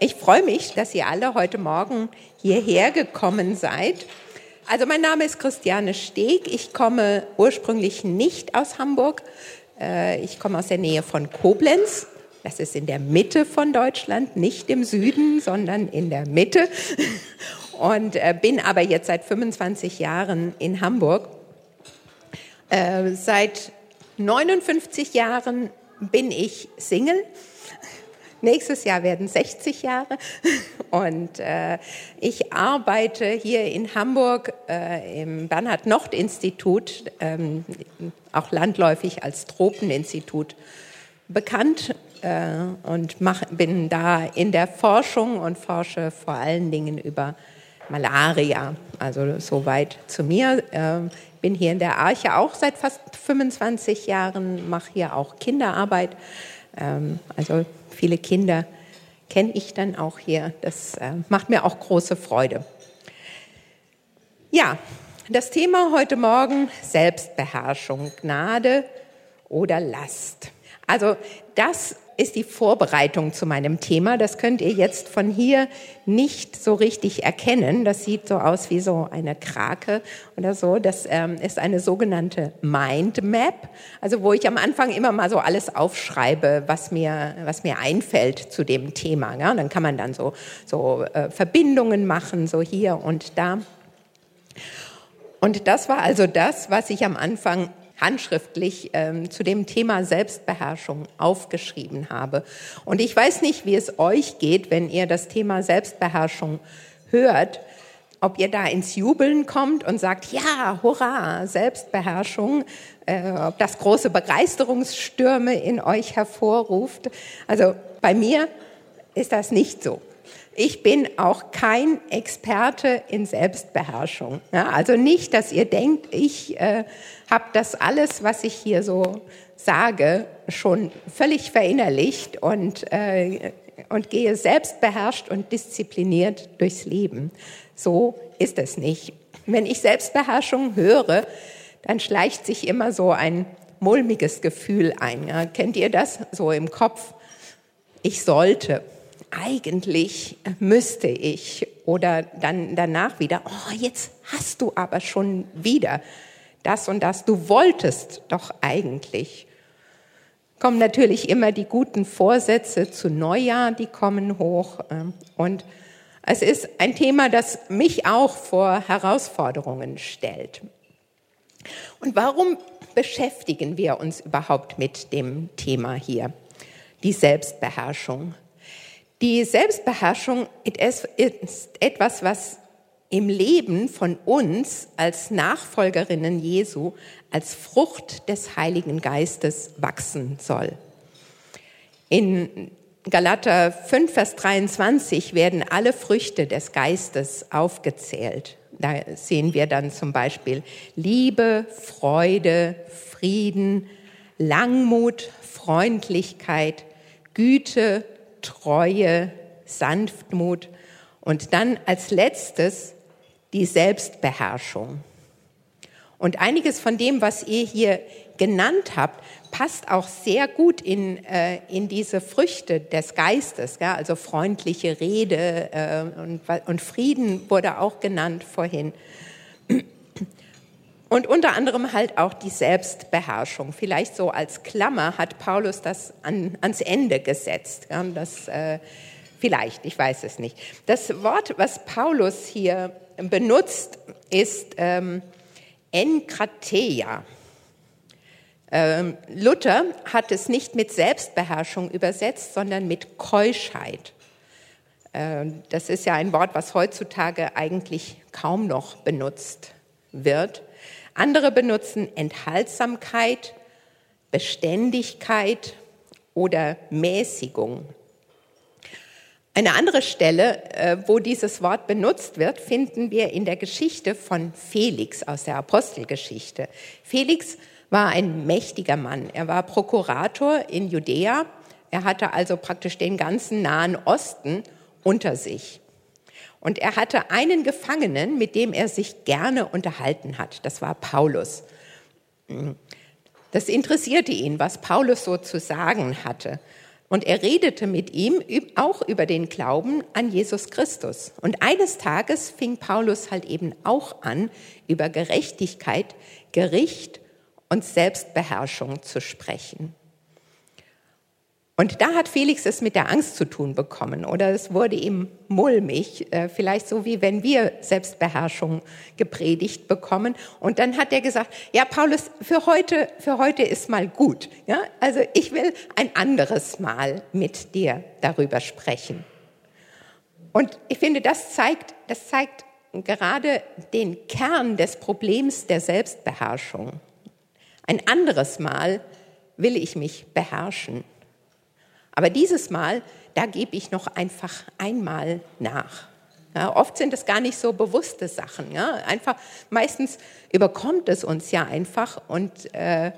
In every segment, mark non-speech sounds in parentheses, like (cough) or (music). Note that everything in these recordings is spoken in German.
Ich freue mich, dass ihr alle heute Morgen hierher gekommen seid. Also mein Name ist Christiane Steg. Ich komme ursprünglich nicht aus Hamburg. Äh, ich komme aus der Nähe von Koblenz. Das ist in der Mitte von Deutschland, nicht im Süden, sondern in der Mitte. (laughs) Und äh, bin aber jetzt seit 25 Jahren in Hamburg. Äh, seit 59 Jahren bin ich Single Nächstes Jahr werden 60 Jahre (laughs) und äh, ich arbeite hier in Hamburg äh, im Bernhard-Nocht-Institut, ähm, auch landläufig als Tropeninstitut bekannt äh, und mach, bin da in der Forschung und forsche vor allen Dingen über Malaria. Also soweit zu mir. Ähm, bin hier in der Arche auch seit fast 25 Jahren, mache hier auch Kinderarbeit. Ähm, also viele Kinder kenne ich dann auch hier. Das äh, macht mir auch große Freude. Ja, das Thema heute Morgen Selbstbeherrschung, Gnade oder Last. Also das ist die Vorbereitung zu meinem Thema. Das könnt ihr jetzt von hier nicht so richtig erkennen. Das sieht so aus wie so eine Krake oder so. Das ähm, ist eine sogenannte Mind Map, also wo ich am Anfang immer mal so alles aufschreibe, was mir, was mir einfällt zu dem Thema. Ja? Dann kann man dann so, so äh, Verbindungen machen, so hier und da. Und das war also das, was ich am Anfang handschriftlich ähm, zu dem Thema Selbstbeherrschung aufgeschrieben habe. Und ich weiß nicht, wie es euch geht, wenn ihr das Thema Selbstbeherrschung hört, ob ihr da ins Jubeln kommt und sagt, ja, hurra, Selbstbeherrschung, äh, ob das große Begeisterungsstürme in euch hervorruft. Also bei mir ist das nicht so. Ich bin auch kein Experte in Selbstbeherrschung. Ja, also nicht, dass ihr denkt, ich äh, habe das alles, was ich hier so sage, schon völlig verinnerlicht und, äh, und gehe selbstbeherrscht und diszipliniert durchs Leben. So ist es nicht. Wenn ich Selbstbeherrschung höre, dann schleicht sich immer so ein mulmiges Gefühl ein. Ja, kennt ihr das so im Kopf? Ich sollte eigentlich müsste ich oder dann danach wieder, oh, jetzt hast du aber schon wieder das und das, du wolltest doch eigentlich. Kommen natürlich immer die guten Vorsätze zu Neujahr, die kommen hoch ähm, und es ist ein Thema, das mich auch vor Herausforderungen stellt. Und warum beschäftigen wir uns überhaupt mit dem Thema hier? Die Selbstbeherrschung. Die Selbstbeherrschung ist etwas, was im Leben von uns als Nachfolgerinnen Jesu als Frucht des Heiligen Geistes wachsen soll. In Galater 5, Vers 23 werden alle Früchte des Geistes aufgezählt. Da sehen wir dann zum Beispiel Liebe, Freude, Frieden, Langmut, Freundlichkeit, Güte, Treue, Sanftmut und dann als letztes die Selbstbeherrschung. Und einiges von dem, was ihr hier genannt habt, passt auch sehr gut in, äh, in diese Früchte des Geistes. Ja? Also freundliche Rede äh, und, und Frieden wurde auch genannt vorhin. Und unter anderem halt auch die Selbstbeherrschung. Vielleicht so als Klammer hat Paulus das an, ans Ende gesetzt. Ja, das, äh, vielleicht, ich weiß es nicht. Das Wort, was Paulus hier benutzt, ist ähm, Enkrateia. Ähm, Luther hat es nicht mit Selbstbeherrschung übersetzt, sondern mit Keuschheit. Ähm, das ist ja ein Wort, was heutzutage eigentlich kaum noch benutzt wird. Andere benutzen Enthaltsamkeit, Beständigkeit oder Mäßigung. Eine andere Stelle, äh, wo dieses Wort benutzt wird, finden wir in der Geschichte von Felix aus der Apostelgeschichte. Felix war ein mächtiger Mann. Er war Prokurator in Judäa. Er hatte also praktisch den ganzen Nahen Osten unter sich. Und er hatte einen Gefangenen, mit dem er sich gerne unterhalten hat. Das war Paulus. Das interessierte ihn, was Paulus so zu sagen hatte. Und er redete mit ihm auch über den Glauben an Jesus Christus. Und eines Tages fing Paulus halt eben auch an, über Gerechtigkeit, Gericht und Selbstbeherrschung zu sprechen. Und da hat Felix es mit der Angst zu tun bekommen oder es wurde ihm mulmig, äh, vielleicht so wie wenn wir Selbstbeherrschung gepredigt bekommen. Und dann hat er gesagt, ja Paulus, für heute, für heute ist mal gut. Ja, also ich will ein anderes Mal mit dir darüber sprechen. Und ich finde, das zeigt, das zeigt gerade den Kern des Problems der Selbstbeherrschung. Ein anderes Mal will ich mich beherrschen. Aber dieses Mal, da gebe ich noch einfach einmal nach. Ja, oft sind es gar nicht so bewusste Sachen. Ja? Einfach, meistens überkommt es uns ja einfach und, äh,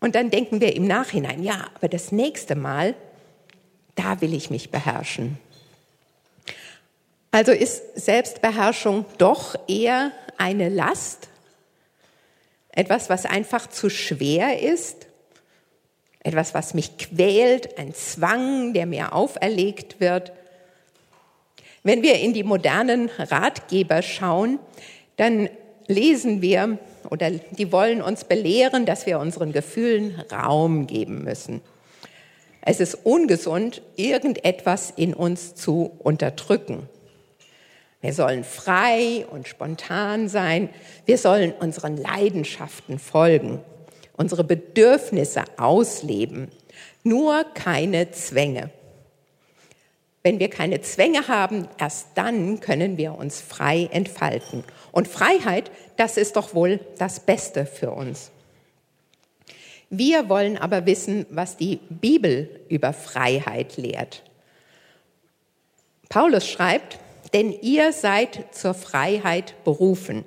und dann denken wir im Nachhinein, ja, aber das nächste Mal, da will ich mich beherrschen. Also ist Selbstbeherrschung doch eher eine Last, etwas, was einfach zu schwer ist etwas, was mich quält, ein Zwang, der mir auferlegt wird. Wenn wir in die modernen Ratgeber schauen, dann lesen wir oder die wollen uns belehren, dass wir unseren Gefühlen Raum geben müssen. Es ist ungesund, irgendetwas in uns zu unterdrücken. Wir sollen frei und spontan sein. Wir sollen unseren Leidenschaften folgen unsere Bedürfnisse ausleben, nur keine Zwänge. Wenn wir keine Zwänge haben, erst dann können wir uns frei entfalten. Und Freiheit, das ist doch wohl das Beste für uns. Wir wollen aber wissen, was die Bibel über Freiheit lehrt. Paulus schreibt, denn ihr seid zur Freiheit berufen.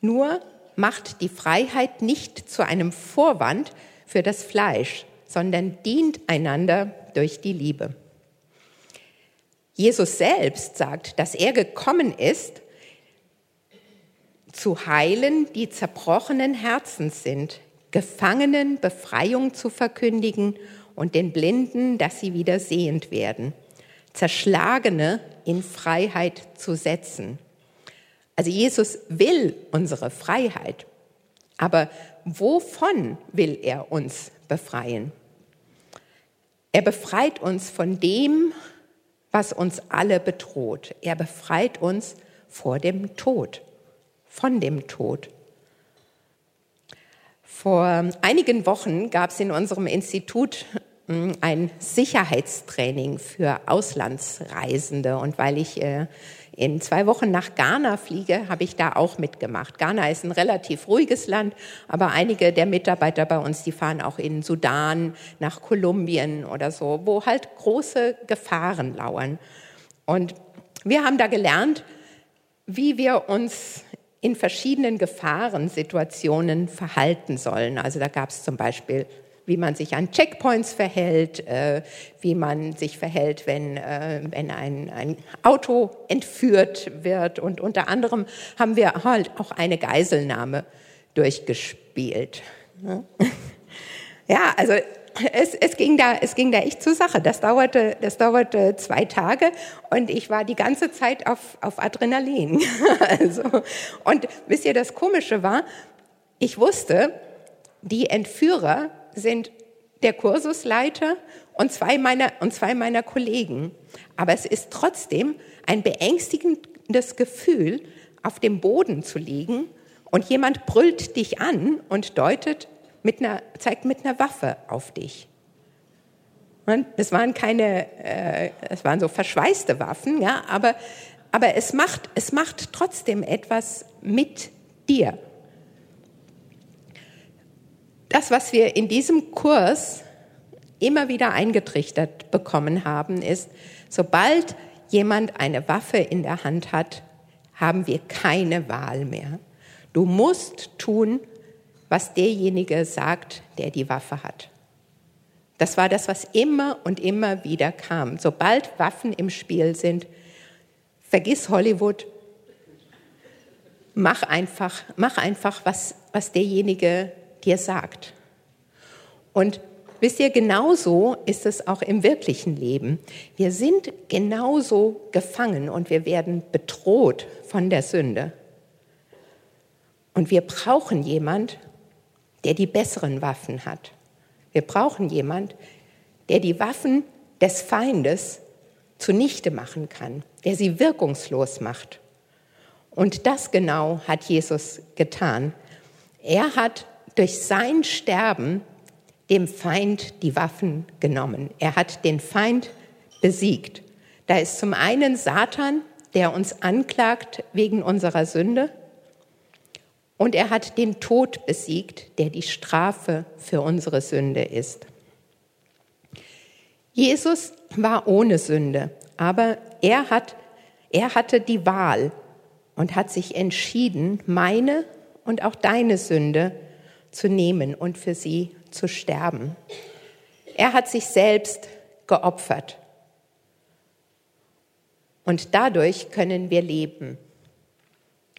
Nur macht die Freiheit nicht zu einem Vorwand für das Fleisch, sondern dient einander durch die Liebe. Jesus selbst sagt, dass er gekommen ist, zu heilen, die zerbrochenen Herzens sind, Gefangenen Befreiung zu verkündigen und den Blinden, dass sie wieder sehend werden, Zerschlagene in Freiheit zu setzen also Jesus will unsere Freiheit, aber wovon will er uns befreien? Er befreit uns von dem, was uns alle bedroht. Er befreit uns vor dem Tod, von dem Tod. Vor einigen Wochen gab es in unserem Institut hm, ein Sicherheitstraining für Auslandsreisende. Und weil ich äh, in zwei Wochen nach Ghana fliege, habe ich da auch mitgemacht. Ghana ist ein relativ ruhiges Land, aber einige der Mitarbeiter bei uns, die fahren auch in Sudan, nach Kolumbien oder so, wo halt große Gefahren lauern. Und wir haben da gelernt, wie wir uns in verschiedenen Gefahrensituationen verhalten sollen. Also da gab es zum Beispiel wie man sich an Checkpoints verhält, äh, wie man sich verhält, wenn, äh, wenn ein, ein Auto entführt wird. Und unter anderem haben wir halt auch eine Geiselnahme durchgespielt. (laughs) Ja, also es, es, ging da, es ging da echt zur Sache. Das dauerte, das dauerte zwei Tage und ich war die ganze Zeit auf, auf Adrenalin. (laughs) Also, und wisst ihr, das Komische war, ich wusste, die Entführer sind der Kursusleiter und zwei meiner, und zwei meiner Kollegen. Aber es ist trotzdem ein beängstigendes Gefühl, auf dem Boden zu liegen und jemand brüllt dich an und deutet mit einer, zeigt mit einer Waffe auf dich. Und es waren keine, äh, es waren so verschweißte Waffen, ja, aber, aber es macht, es macht trotzdem etwas mit dir. Das, was wir in diesem Kurs immer wieder eingetrichtert bekommen haben, ist, sobald jemand eine Waffe in der Hand hat, haben wir keine Wahl mehr. Du musst tun, was derjenige sagt, der die Waffe hat. Das war das, was immer und immer wieder kam. Sobald Waffen im Spiel sind, vergiss Hollywood, mach einfach, mach einfach was, was derjenige dir sagt. Und Wisst ihr, genauso ist es auch im wirklichen Leben. Wir sind genauso gefangen und wir werden bedroht von der Sünde. Und wir brauchen jemand, der die besseren Waffen hat. Wir brauchen jemand, der die Waffen des Feindes zunichte machen kann, der sie wirkungslos macht. Und das genau hat Jesus getan. Er hat durch sein Sterben dem Feind die Waffen genommen. Er hat den Feind besiegt. Da ist zum einen Satan, der uns anklagt wegen unserer Sünde. Und er hat den Tod besiegt, der die Strafe für unsere Sünde ist. Jesus war ohne Sünde, aber er, hat, er hatte die Wahl und hat sich entschieden, meine und auch deine Sünde zu nehmen und für sie zu sterben. Er hat sich selbst geopfert. Und dadurch können wir leben.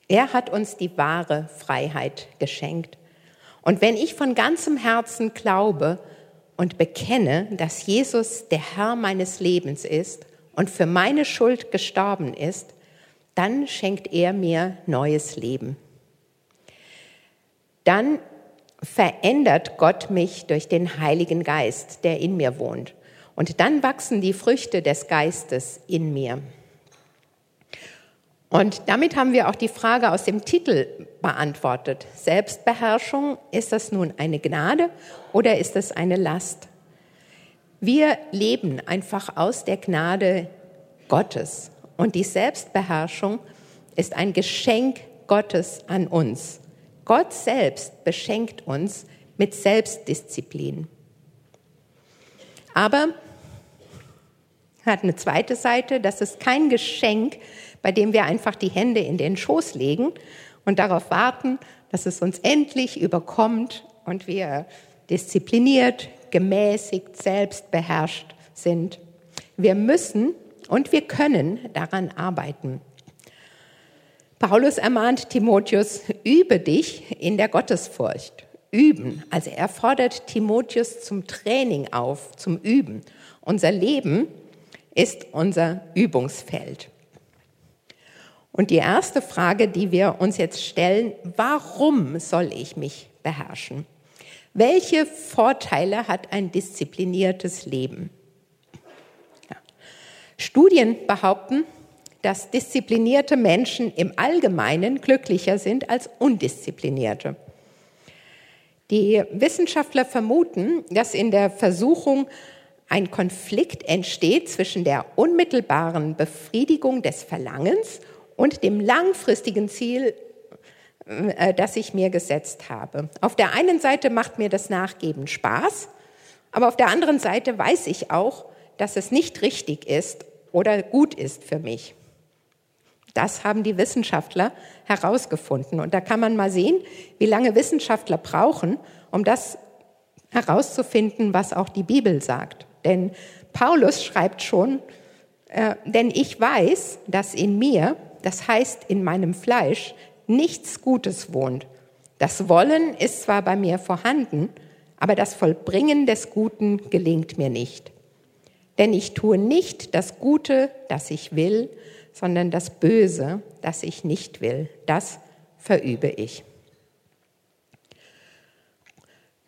Er hat uns die wahre Freiheit geschenkt. Und wenn ich von ganzem Herzen glaube und bekenne, dass Jesus der Herr meines Lebens ist und für meine Schuld gestorben ist, dann schenkt er mir neues Leben. Dann verändert Gott mich durch den Heiligen Geist, der in mir wohnt. Und dann wachsen die Früchte des Geistes in mir. Und damit haben wir auch die Frage aus dem Titel beantwortet. Selbstbeherrschung, ist das nun eine Gnade oder ist das eine Last? Wir leben einfach aus der Gnade Gottes. Und die Selbstbeherrschung ist ein Geschenk Gottes an uns. Gott selbst beschenkt uns mit Selbstdisziplin. Aber hat eine zweite Seite, das ist kein Geschenk, bei dem wir einfach die Hände in den Schoß legen und darauf warten, dass es uns endlich überkommt und wir diszipliniert, gemäßigt, selbstbeherrscht sind. Wir müssen und wir können daran arbeiten. Paulus ermahnt Timotheus, übe dich in der Gottesfurcht. Üben. Also er fordert Timotheus zum Training auf, zum Üben. Unser Leben ist unser Übungsfeld. Und die erste Frage, die wir uns jetzt stellen, warum soll ich mich beherrschen? Welche Vorteile hat ein diszipliniertes Leben? Ja. Studien behaupten, dass disziplinierte Menschen im Allgemeinen glücklicher sind als undisziplinierte. Die Wissenschaftler vermuten, dass in der Versuchung ein Konflikt entsteht zwischen der unmittelbaren Befriedigung des Verlangens und dem langfristigen Ziel, äh, das ich mir gesetzt habe. Auf der einen Seite macht mir das Nachgeben Spaß, aber auf der anderen Seite weiß ich auch, dass es nicht richtig ist oder gut ist für mich. Das haben die Wissenschaftler herausgefunden. Und da kann man mal sehen, wie lange Wissenschaftler brauchen, um das herauszufinden, was auch die Bibel sagt. Denn Paulus schreibt schon, äh, denn ich weiß, dass in mir, das heißt in meinem Fleisch, nichts Gutes wohnt. Das Wollen ist zwar bei mir vorhanden, aber das Vollbringen des Guten gelingt mir nicht. Denn ich tue nicht das Gute, das ich will, sondern das Böse, das ich nicht will, das verübe ich.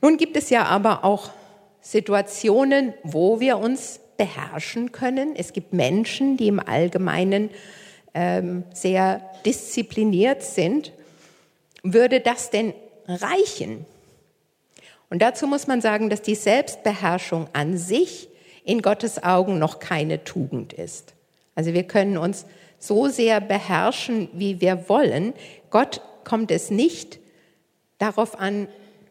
Nun gibt es ja aber auch Situationen, wo wir uns beherrschen können. Es gibt Menschen, die im Allgemeinen ähm, sehr diszipliniert sind. Würde das denn reichen? Und dazu muss man sagen, dass die Selbstbeherrschung an sich in Gottes Augen noch keine Tugend ist. Also wir können uns so sehr beherrschen, wie wir wollen. Gott kommt es nicht darauf an,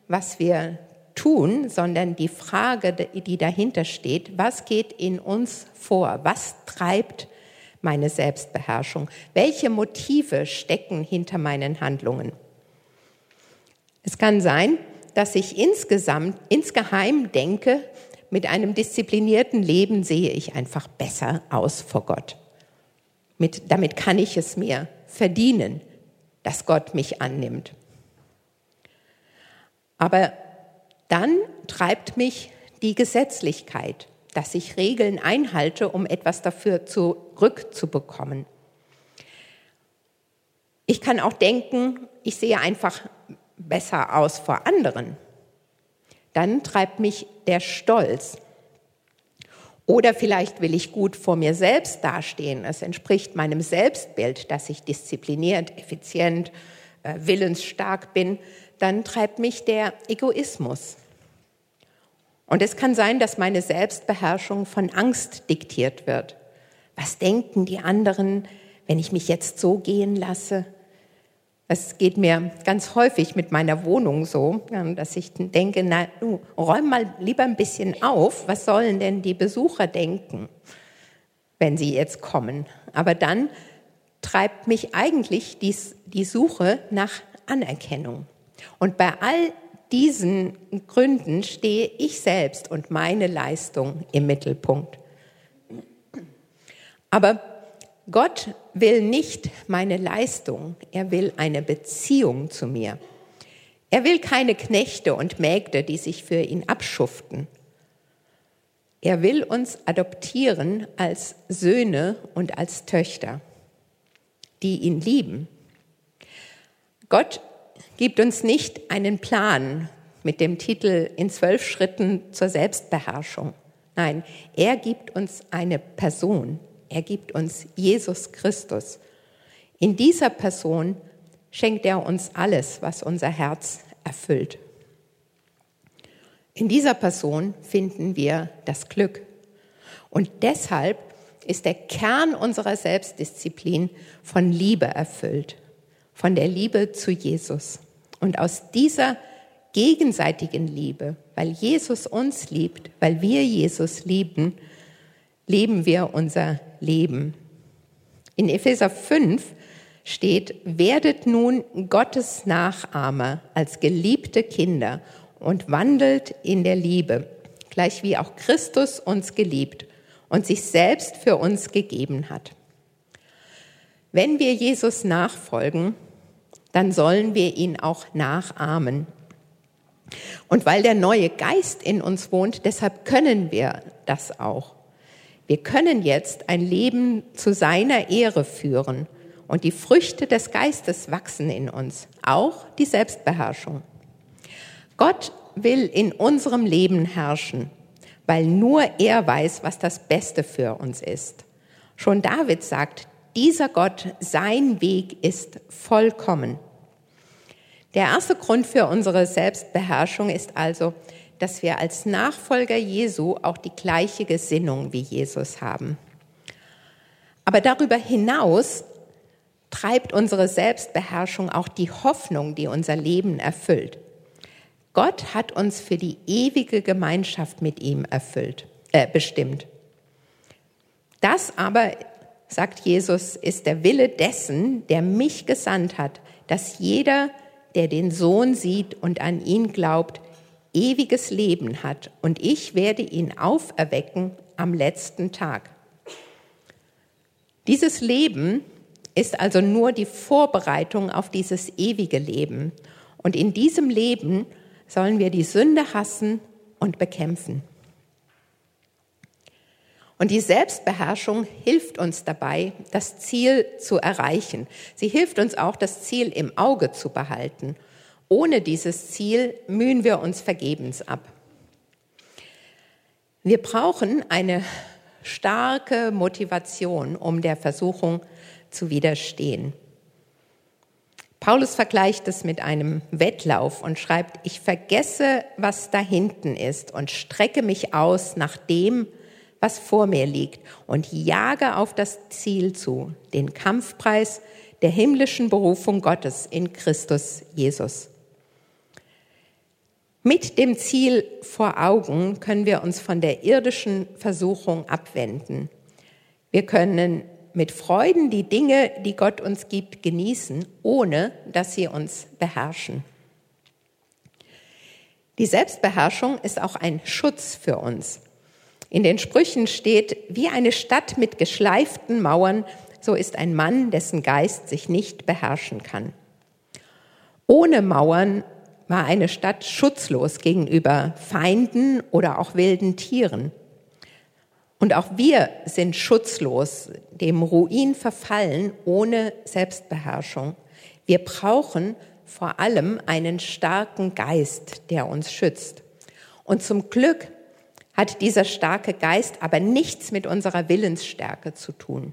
was wir tun, sondern die Frage, die dahinter steht, was geht in uns vor? Was treibt meine Selbstbeherrschung? Welche Motive stecken hinter meinen Handlungen? Es kann sein, dass ich insgesamt, insgeheim denke, mit einem disziplinierten Leben sehe ich einfach besser aus vor Gott. Mit, damit kann ich es mir verdienen, dass Gott mich annimmt. Aber dann treibt mich die Gesetzlichkeit, dass ich Regeln einhalte, um etwas dafür zurückzubekommen. Ich kann auch denken, ich sehe einfach besser aus vor anderen. Dann treibt mich der Stolz. Oder vielleicht will ich gut vor mir selbst dastehen. Es entspricht meinem Selbstbild, dass ich diszipliniert, effizient, äh, willensstark bin. Dann treibt mich der Egoismus. Und es kann sein, dass meine Selbstbeherrschung von Angst diktiert wird. Was denken die anderen, wenn ich mich jetzt so gehen lasse? Es geht mir ganz häufig mit meiner Wohnung so, dass ich denke, na, du räum mal lieber ein bisschen auf. Was sollen denn die Besucher denken, wenn sie jetzt kommen? Aber dann treibt mich eigentlich die, die Suche nach Anerkennung. Und bei all diesen Gründen stehe ich selbst und meine Leistung im Mittelpunkt. Aber Gott will nicht meine Leistung, er will eine Beziehung zu mir. Er will keine Knechte und Mägde, die sich für ihn abschuften. Er will uns adoptieren als Söhne und als Töchter, die ihn lieben. Gott gibt uns nicht einen Plan mit dem Titel In zwölf Schritten zur Selbstbeherrschung. Nein, er gibt uns eine Person, er gibt uns Jesus Christus. In dieser Person schenkt er uns alles, was unser Herz erfüllt. In dieser Person finden wir das Glück. Und deshalb ist der Kern unserer Selbstdisziplin von Liebe erfüllt, von der Liebe zu Jesus. Und aus dieser gegenseitigen Liebe, weil Jesus uns liebt, weil wir Jesus lieben, leben wir unser Leben. In Epheser 5 steht, werdet nun Gottes Nachahmer als geliebte Kinder und wandelt in der Liebe, gleich wie auch Christus uns geliebt und sich selbst für uns gegeben hat. Wenn wir Jesus nachfolgen, dann sollen wir ihn auch nachahmen. Und weil der neue Geist in uns wohnt, deshalb können wir das auch. Wir können jetzt ein Leben zu seiner Ehre führen und die Früchte des Geistes wachsen in uns, auch die Selbstbeherrschung. Gott will in unserem Leben herrschen, weil nur er weiß, was das Beste für uns ist. Schon David sagt, dieser Gott, sein Weg ist vollkommen. Der erste Grund für unsere Selbstbeherrschung ist also, dass wir als Nachfolger Jesu auch die gleiche Gesinnung wie Jesus haben. Aber darüber hinaus treibt unsere Selbstbeherrschung auch die Hoffnung, die unser Leben erfüllt. Gott hat uns für die ewige Gemeinschaft mit ihm erfüllt, äh, bestimmt. Das aber, sagt Jesus, ist der Wille dessen, der mich gesandt hat, dass jeder, der den Sohn sieht und an ihn glaubt, ewiges Leben hat und ich werde ihn auferwecken am letzten Tag. Dieses Leben ist also nur die Vorbereitung auf dieses ewige Leben. Und in diesem Leben sollen wir die Sünde hassen und bekämpfen. Und die Selbstbeherrschung hilft uns dabei, das Ziel zu erreichen. Sie hilft uns auch, das Ziel im Auge zu behalten ohne dieses Ziel mühen wir uns vergebens ab. Wir brauchen eine starke Motivation, um der Versuchung zu widerstehen. Paulus vergleicht es mit einem Wettlauf und schreibt, ich vergesse, was da hinten ist und strecke mich aus nach dem, was vor mir liegt und jage auf das Ziel zu, den Kampfpreis der himmlischen Berufung Gottes in Christus Jesus. Mit dem Ziel vor Augen können wir uns von der irdischen Versuchung abwenden. Wir können mit Freuden die Dinge, die Gott uns gibt, genießen, ohne dass sie uns beherrschen. Die Selbstbeherrschung ist auch ein Schutz für uns. In den Sprüchen steht, wie eine Stadt mit geschleiften Mauern, so ist ein Mann, dessen Geist sich nicht beherrschen kann. Ohne Mauern war eine Stadt schutzlos gegenüber Feinden oder auch wilden Tieren. Und auch wir sind schutzlos, dem Ruin verfallen, ohne Selbstbeherrschung. Wir brauchen vor allem einen starken Geist, der uns schützt. Und zum Glück hat dieser starke Geist aber nichts mit unserer Willensstärke zu tun,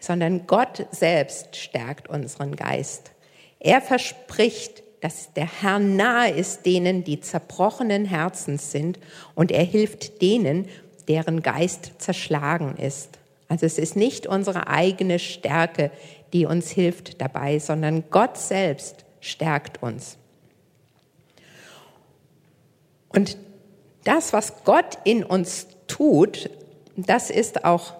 sondern Gott selbst stärkt unseren Geist. Er verspricht, dass der Herr nahe ist denen, die zerbrochenen Herzens sind, und er hilft denen, deren Geist zerschlagen ist. Also es ist nicht unsere eigene Stärke, die uns hilft dabei, sondern Gott selbst stärkt uns. Und das, was Gott in uns tut, das ist auch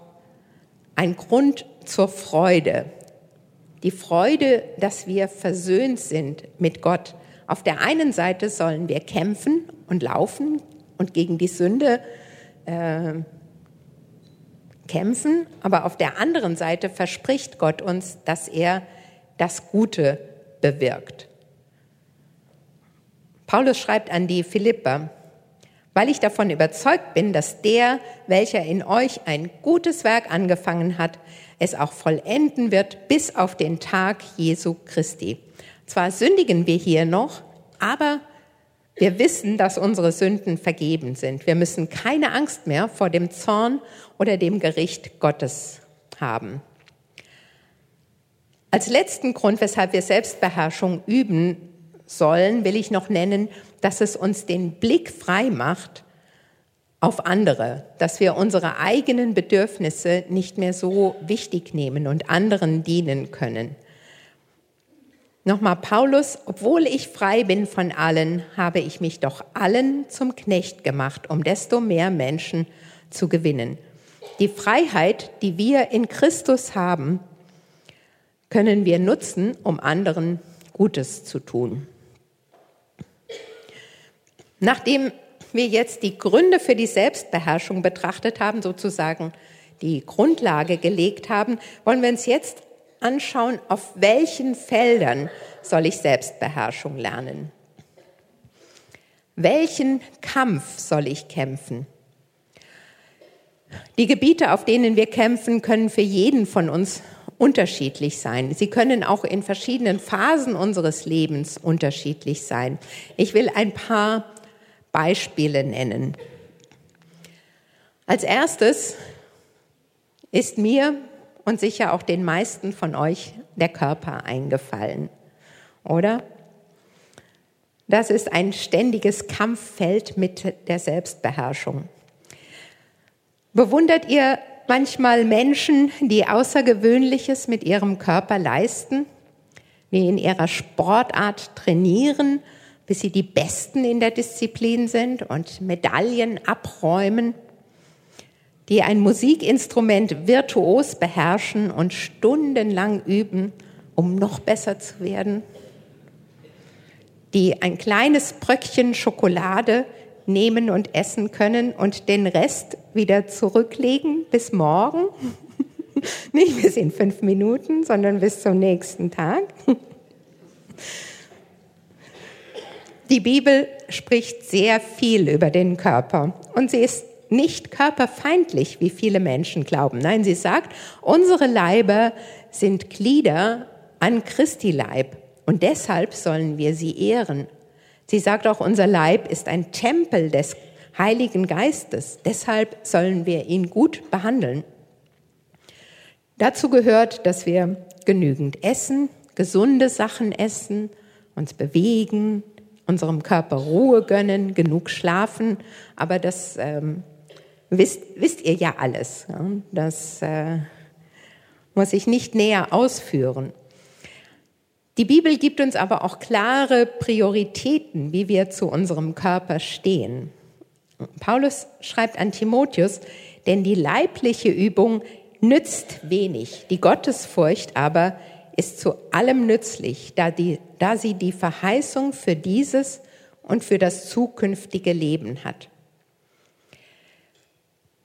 ein Grund zur Freude. Die Freude, dass wir versöhnt sind mit Gott. Auf der einen Seite sollen wir kämpfen und laufen und gegen die Sünde äh, kämpfen, aber auf der anderen Seite verspricht Gott uns, dass er das Gute bewirkt. Paulus schreibt an die Philipper, weil ich davon überzeugt bin, dass der, welcher in euch ein gutes Werk angefangen hat, es auch vollenden wird bis auf den Tag Jesu Christi. Zwar sündigen wir hier noch, aber wir wissen, dass unsere Sünden vergeben sind. Wir müssen keine Angst mehr vor dem Zorn oder dem Gericht Gottes haben. Als letzten Grund, weshalb wir Selbstbeherrschung üben sollen, will ich noch nennen, dass es uns den Blick frei macht auf andere, dass wir unsere eigenen Bedürfnisse nicht mehr so wichtig nehmen und anderen dienen können. Nochmal Paulus, obwohl ich frei bin von allen, habe ich mich doch allen zum Knecht gemacht, um desto mehr Menschen zu gewinnen. Die Freiheit, die wir in Christus haben, können wir nutzen, um anderen Gutes zu tun. Nachdem wir jetzt die Gründe für die Selbstbeherrschung betrachtet haben, sozusagen die Grundlage gelegt haben, wollen wir uns jetzt anschauen, auf welchen Feldern soll ich Selbstbeherrschung lernen? Welchen Kampf soll ich kämpfen? Die Gebiete, auf denen wir kämpfen, können für jeden von uns unterschiedlich sein. Sie können auch in verschiedenen Phasen unseres Lebens unterschiedlich sein. Ich will ein paar Beispiele nennen. Als erstes ist mir und sicher auch den meisten von euch der Körper eingefallen, oder? Das ist ein ständiges Kampffeld mit der Selbstbeherrschung. Bewundert ihr manchmal Menschen, die Außergewöhnliches mit ihrem Körper leisten, die in ihrer Sportart trainieren, bis sie die Besten in der Disziplin sind und Medaillen abräumen? die ein Musikinstrument virtuos beherrschen und stundenlang üben, um noch besser zu werden, die ein kleines Bröckchen Schokolade nehmen und essen können und den Rest wieder zurücklegen bis morgen. (laughs) Nicht bis in fünf Minuten, sondern bis zum nächsten Tag. Die Bibel spricht sehr viel über den Körper und sie ist nicht körperfeindlich, wie viele Menschen glauben. Nein, sie sagt, unsere Leiber sind Glieder an Christi Leib und deshalb sollen wir sie ehren. Sie sagt auch, unser Leib ist ein Tempel des Heiligen Geistes, deshalb sollen wir ihn gut behandeln. Dazu gehört, dass wir genügend essen, gesunde Sachen essen, uns bewegen, unserem Körper Ruhe gönnen, genug schlafen, aber das ähm, wisst, wisst ihr ja alles. Das äh, muss ich nicht näher ausführen. Die Bibel gibt uns aber auch klare Prioritäten, wie wir zu unserem Körper stehen. Paulus schreibt an Timotheus, denn die leibliche Übung nützt wenig, die Gottesfurcht aber ist zu allem nützlich, da, die, da sie die Verheißung für dieses und für das zukünftige Leben hat.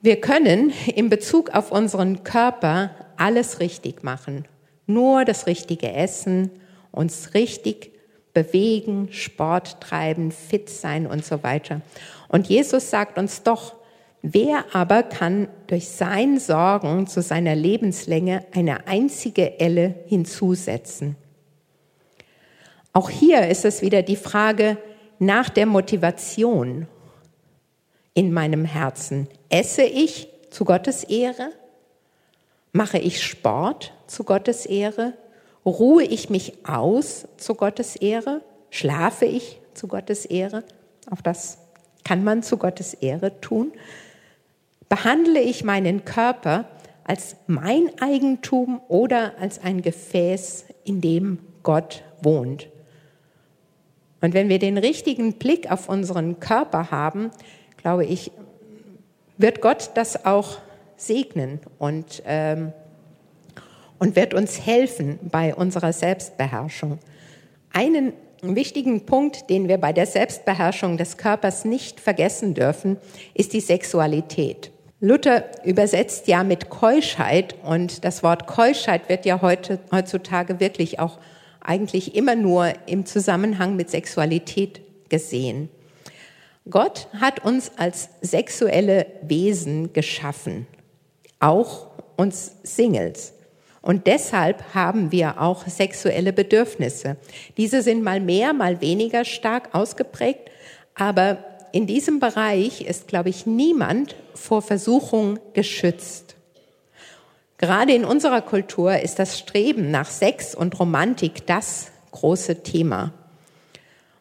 Wir können in Bezug auf unseren Körper alles richtig machen. Nur das richtige Essen, uns richtig bewegen, Sport treiben, fit sein und so weiter. Und Jesus sagt uns doch, wer aber kann durch sein Sorgen zu seiner Lebenslänge eine einzige Elle hinzusetzen? Auch hier ist es wieder die Frage nach der Motivation in meinem Herzen. Esse ich zu Gottes Ehre? Mache ich Sport zu Gottes Ehre? Ruhe ich mich aus zu Gottes Ehre? Schlafe ich zu Gottes Ehre? Auch das kann man zu Gottes Ehre tun. Behandle ich meinen Körper als mein Eigentum oder als ein Gefäß, in dem Gott wohnt? Und wenn wir den richtigen Blick auf unseren Körper haben, glaube ich, wird Gott das auch segnen und, ähm, und wird uns helfen bei unserer Selbstbeherrschung. Einen wichtigen Punkt, den wir bei der Selbstbeherrschung des Körpers nicht vergessen dürfen, ist die Sexualität. Luther übersetzt ja mit Keuschheit und das Wort Keuschheit wird ja heute, heutzutage wirklich auch eigentlich immer nur im Zusammenhang mit Sexualität gesehen. Gott hat uns als sexuelle Wesen geschaffen, auch uns Singles. Und deshalb haben wir auch sexuelle Bedürfnisse. Diese sind mal mehr, mal weniger stark ausgeprägt, aber in diesem Bereich ist, glaube ich, niemand vor Versuchung geschützt. Gerade in unserer Kultur ist das Streben nach Sex und Romantik das große Thema.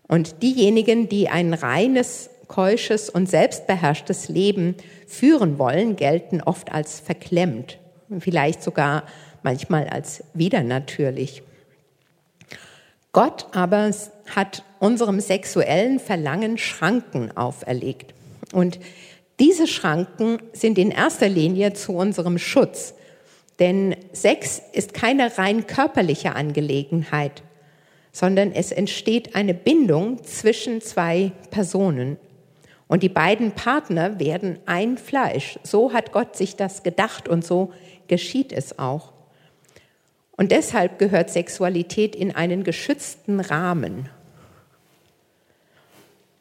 Und diejenigen, die ein reines, keusches und selbstbeherrschtes Leben führen wollen, gelten oft als verklemmt, vielleicht sogar manchmal als widernatürlich. Gott aber hat unserem sexuellen Verlangen Schranken auferlegt. Und diese Schranken sind in erster Linie zu unserem Schutz, denn Sex ist keine rein körperliche Angelegenheit, sondern es entsteht eine Bindung zwischen zwei Personen. Und die beiden Partner werden ein Fleisch. So hat Gott sich das gedacht und so geschieht es auch. Und deshalb gehört Sexualität in einen geschützten Rahmen.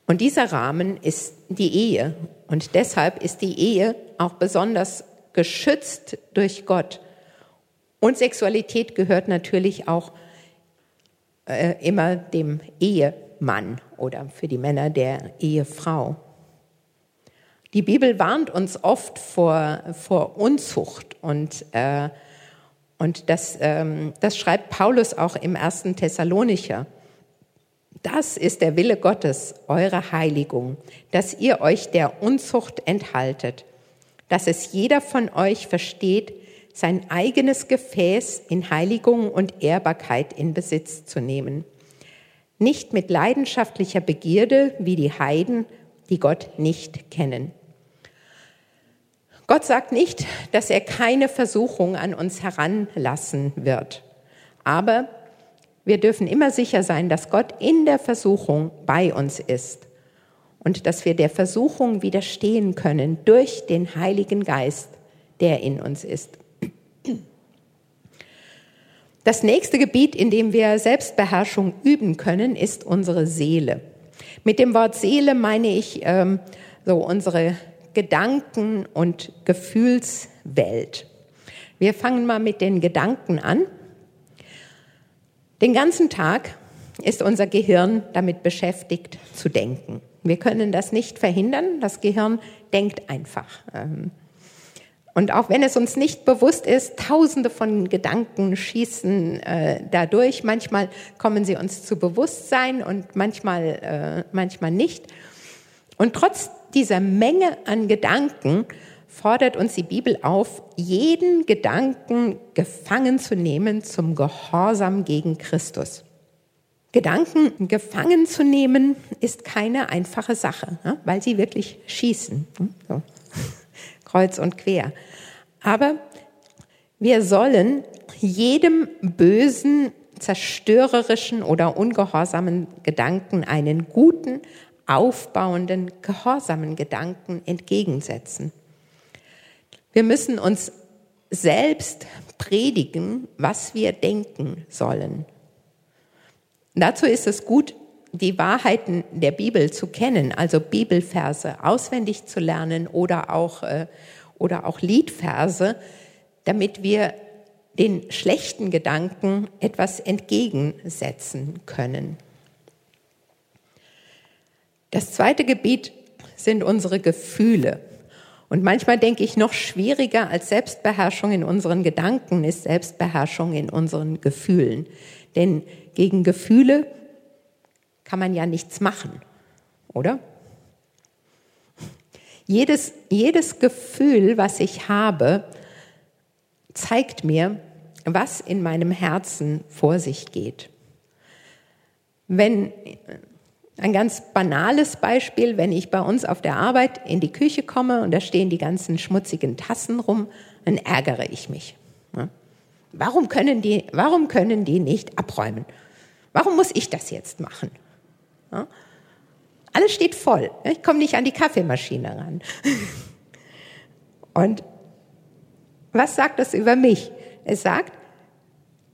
Und dieser Rahmen ist die Ehe. Und deshalb ist die Ehe auch besonders geschützt durch Gott. Und Sexualität gehört natürlich auch äh, immer dem Ehemann oder für die Männer der Ehefrau. Die Bibel warnt uns oft vor, vor Unzucht und, äh, und das, ähm, das schreibt Paulus auch im ersten Thessalonicher. Das ist der Wille Gottes, eure Heiligung, dass ihr euch der Unzucht enthaltet, dass es jeder von euch versteht, sein eigenes Gefäß in Heiligung und Ehrbarkeit in Besitz zu nehmen. Nicht mit leidenschaftlicher Begierde wie die Heiden, die Gott nicht kennen. Gott sagt nicht, dass er keine Versuchung an uns heranlassen wird. Aber wir dürfen immer sicher sein, dass Gott in der Versuchung bei uns ist und dass wir der Versuchung widerstehen können durch den Heiligen Geist, der in uns ist. Das nächste Gebiet, in dem wir Selbstbeherrschung üben können, ist unsere Seele. Mit dem Wort Seele meine ich ähm, so unsere Gedanken- und Gefühlswelt. Wir fangen mal mit den Gedanken an. Den ganzen Tag ist unser Gehirn damit beschäftigt zu denken. Wir können das nicht verhindern. Das Gehirn denkt einfach. Ähm, und auch wenn es uns nicht bewusst ist, tausende von Gedanken schießen äh, dadurch. Manchmal kommen sie uns zu Bewusstsein und manchmal, äh, manchmal nicht. Und trotz dieser Menge an Gedanken fordert uns die Bibel auf, jeden Gedanken gefangen zu nehmen zum Gehorsam gegen Christus. Gedanken gefangen zu nehmen ist keine einfache Sache, weil sie wirklich schießen. So (laughs) kreuz und quer. Aber wir sollen jedem bösen, zerstörerischen oder ungehorsamen Gedanken einen guten, aufbauenden, gehorsamen Gedanken entgegensetzen. Wir müssen uns selbst predigen, was wir denken sollen. Dazu ist es gut, die Wahrheiten der Bibel zu kennen, also Bibelverse auswendig zu lernen oder auch, äh, oder auch Liedverse, damit wir den schlechten Gedanken etwas entgegensetzen können. Das zweite Gebiet sind unsere Gefühle. Und manchmal denke ich, noch schwieriger als Selbstbeherrschung in unseren Gedanken ist Selbstbeherrschung in unseren Gefühlen. Denn gegen Gefühle kann man ja nichts machen, oder? Jedes, jedes Gefühl, was ich habe, zeigt mir, was in meinem Herzen vor sich geht. Wenn ein ganz banales Beispiel, wenn ich bei uns auf der Arbeit in die Küche komme und da stehen die ganzen schmutzigen Tassen rum, dann ärgere ich mich. Warum können die, warum können die nicht abräumen? Warum muss ich das jetzt machen? Alles steht voll. Ich komme nicht an die Kaffeemaschine ran. (laughs) Und was sagt das über mich? Es sagt,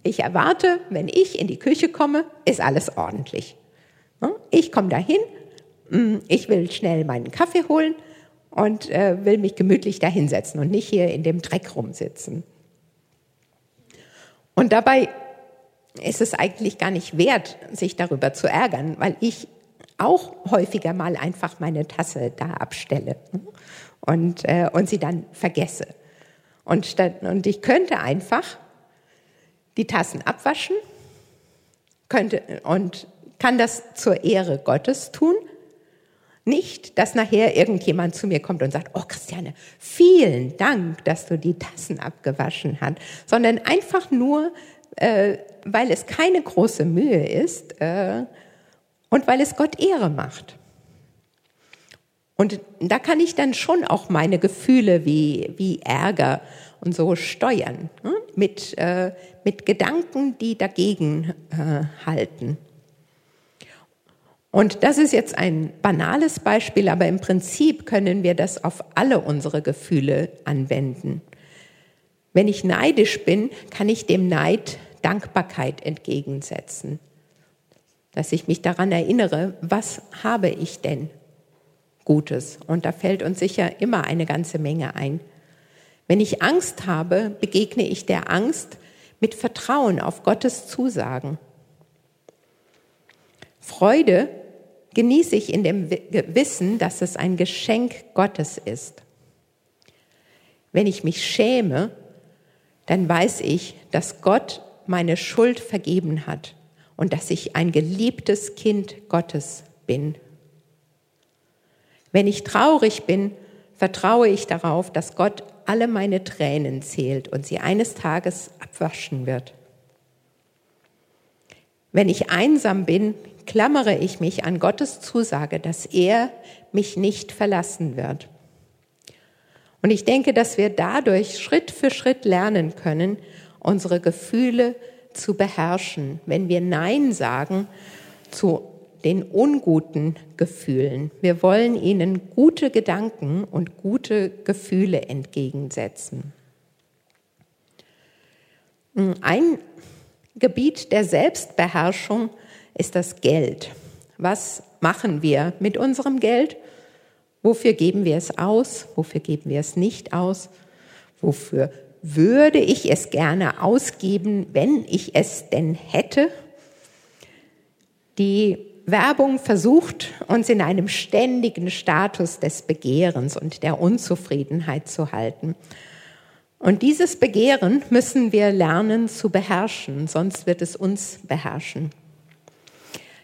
ich erwarte, wenn ich in die Küche komme, ist alles ordentlich. Ich komme dahin, mm, ich will schnell meinen Kaffee holen und äh, will mich gemütlich dahinsetzen und nicht hier in dem Dreck rumsitzen. Und dabei ist es eigentlich gar nicht wert, sich darüber zu ärgern, weil ich auch häufiger mal einfach meine Tasse da abstelle und, äh, und sie dann vergesse. Und, statt, und ich könnte einfach die Tassen abwaschen könnte, und kann das zur Ehre Gottes tun. Nicht, dass nachher irgendjemand zu mir kommt und sagt, oh Christiane, vielen Dank, dass du die Tassen abgewaschen hast, sondern einfach nur, äh, weil es keine große Mühe ist äh, und weil es Gott Ehre macht. Und da kann ich dann schon auch meine Gefühle wie, wie Ärger und so steuern, ne? mit, äh, mit Gedanken, die dagegen äh, halten. Und das ist jetzt ein banales Beispiel, aber im Prinzip können wir das auf alle unsere Gefühle anwenden. Wenn ich neidisch bin, kann ich dem Neid Dankbarkeit entgegensetzen. Dass ich mich daran erinnere, was habe ich denn Gutes? Und da fällt uns sicher immer eine ganze Menge ein. Wenn ich Angst habe, begegne ich der Angst mit Vertrauen auf Gottes Zusagen. Freude genieße ich in dem Wissen, dass es ein Geschenk Gottes ist. Wenn ich mich schäme, dann weiß ich, dass Gott meine Schuld vergeben hat und dass ich ein geliebtes Kind Gottes bin. Wenn ich traurig bin, vertraue ich darauf, dass Gott alle meine Tränen zählt und sie eines Tages abwaschen wird. Wenn ich einsam bin, klammere ich mich an Gottes Zusage, dass er mich nicht verlassen wird. Und ich denke, dass wir dadurch Schritt für Schritt lernen können, unsere Gefühle zu beherrschen, wenn wir Nein sagen zu den unguten Gefühlen. Wir wollen ihnen gute Gedanken und gute Gefühle entgegensetzen. Ein Gebiet der Selbstbeherrschung ist das Geld. Was machen wir mit unserem Geld? Wofür geben wir es aus? Wofür geben wir es nicht aus? Wofür würde ich es gerne ausgeben, wenn ich es denn hätte? Die Werbung versucht, uns in einem ständigen Status des Begehrens und der Unzufriedenheit zu halten. Und dieses Begehren müssen wir lernen zu beherrschen, sonst wird es uns beherrschen.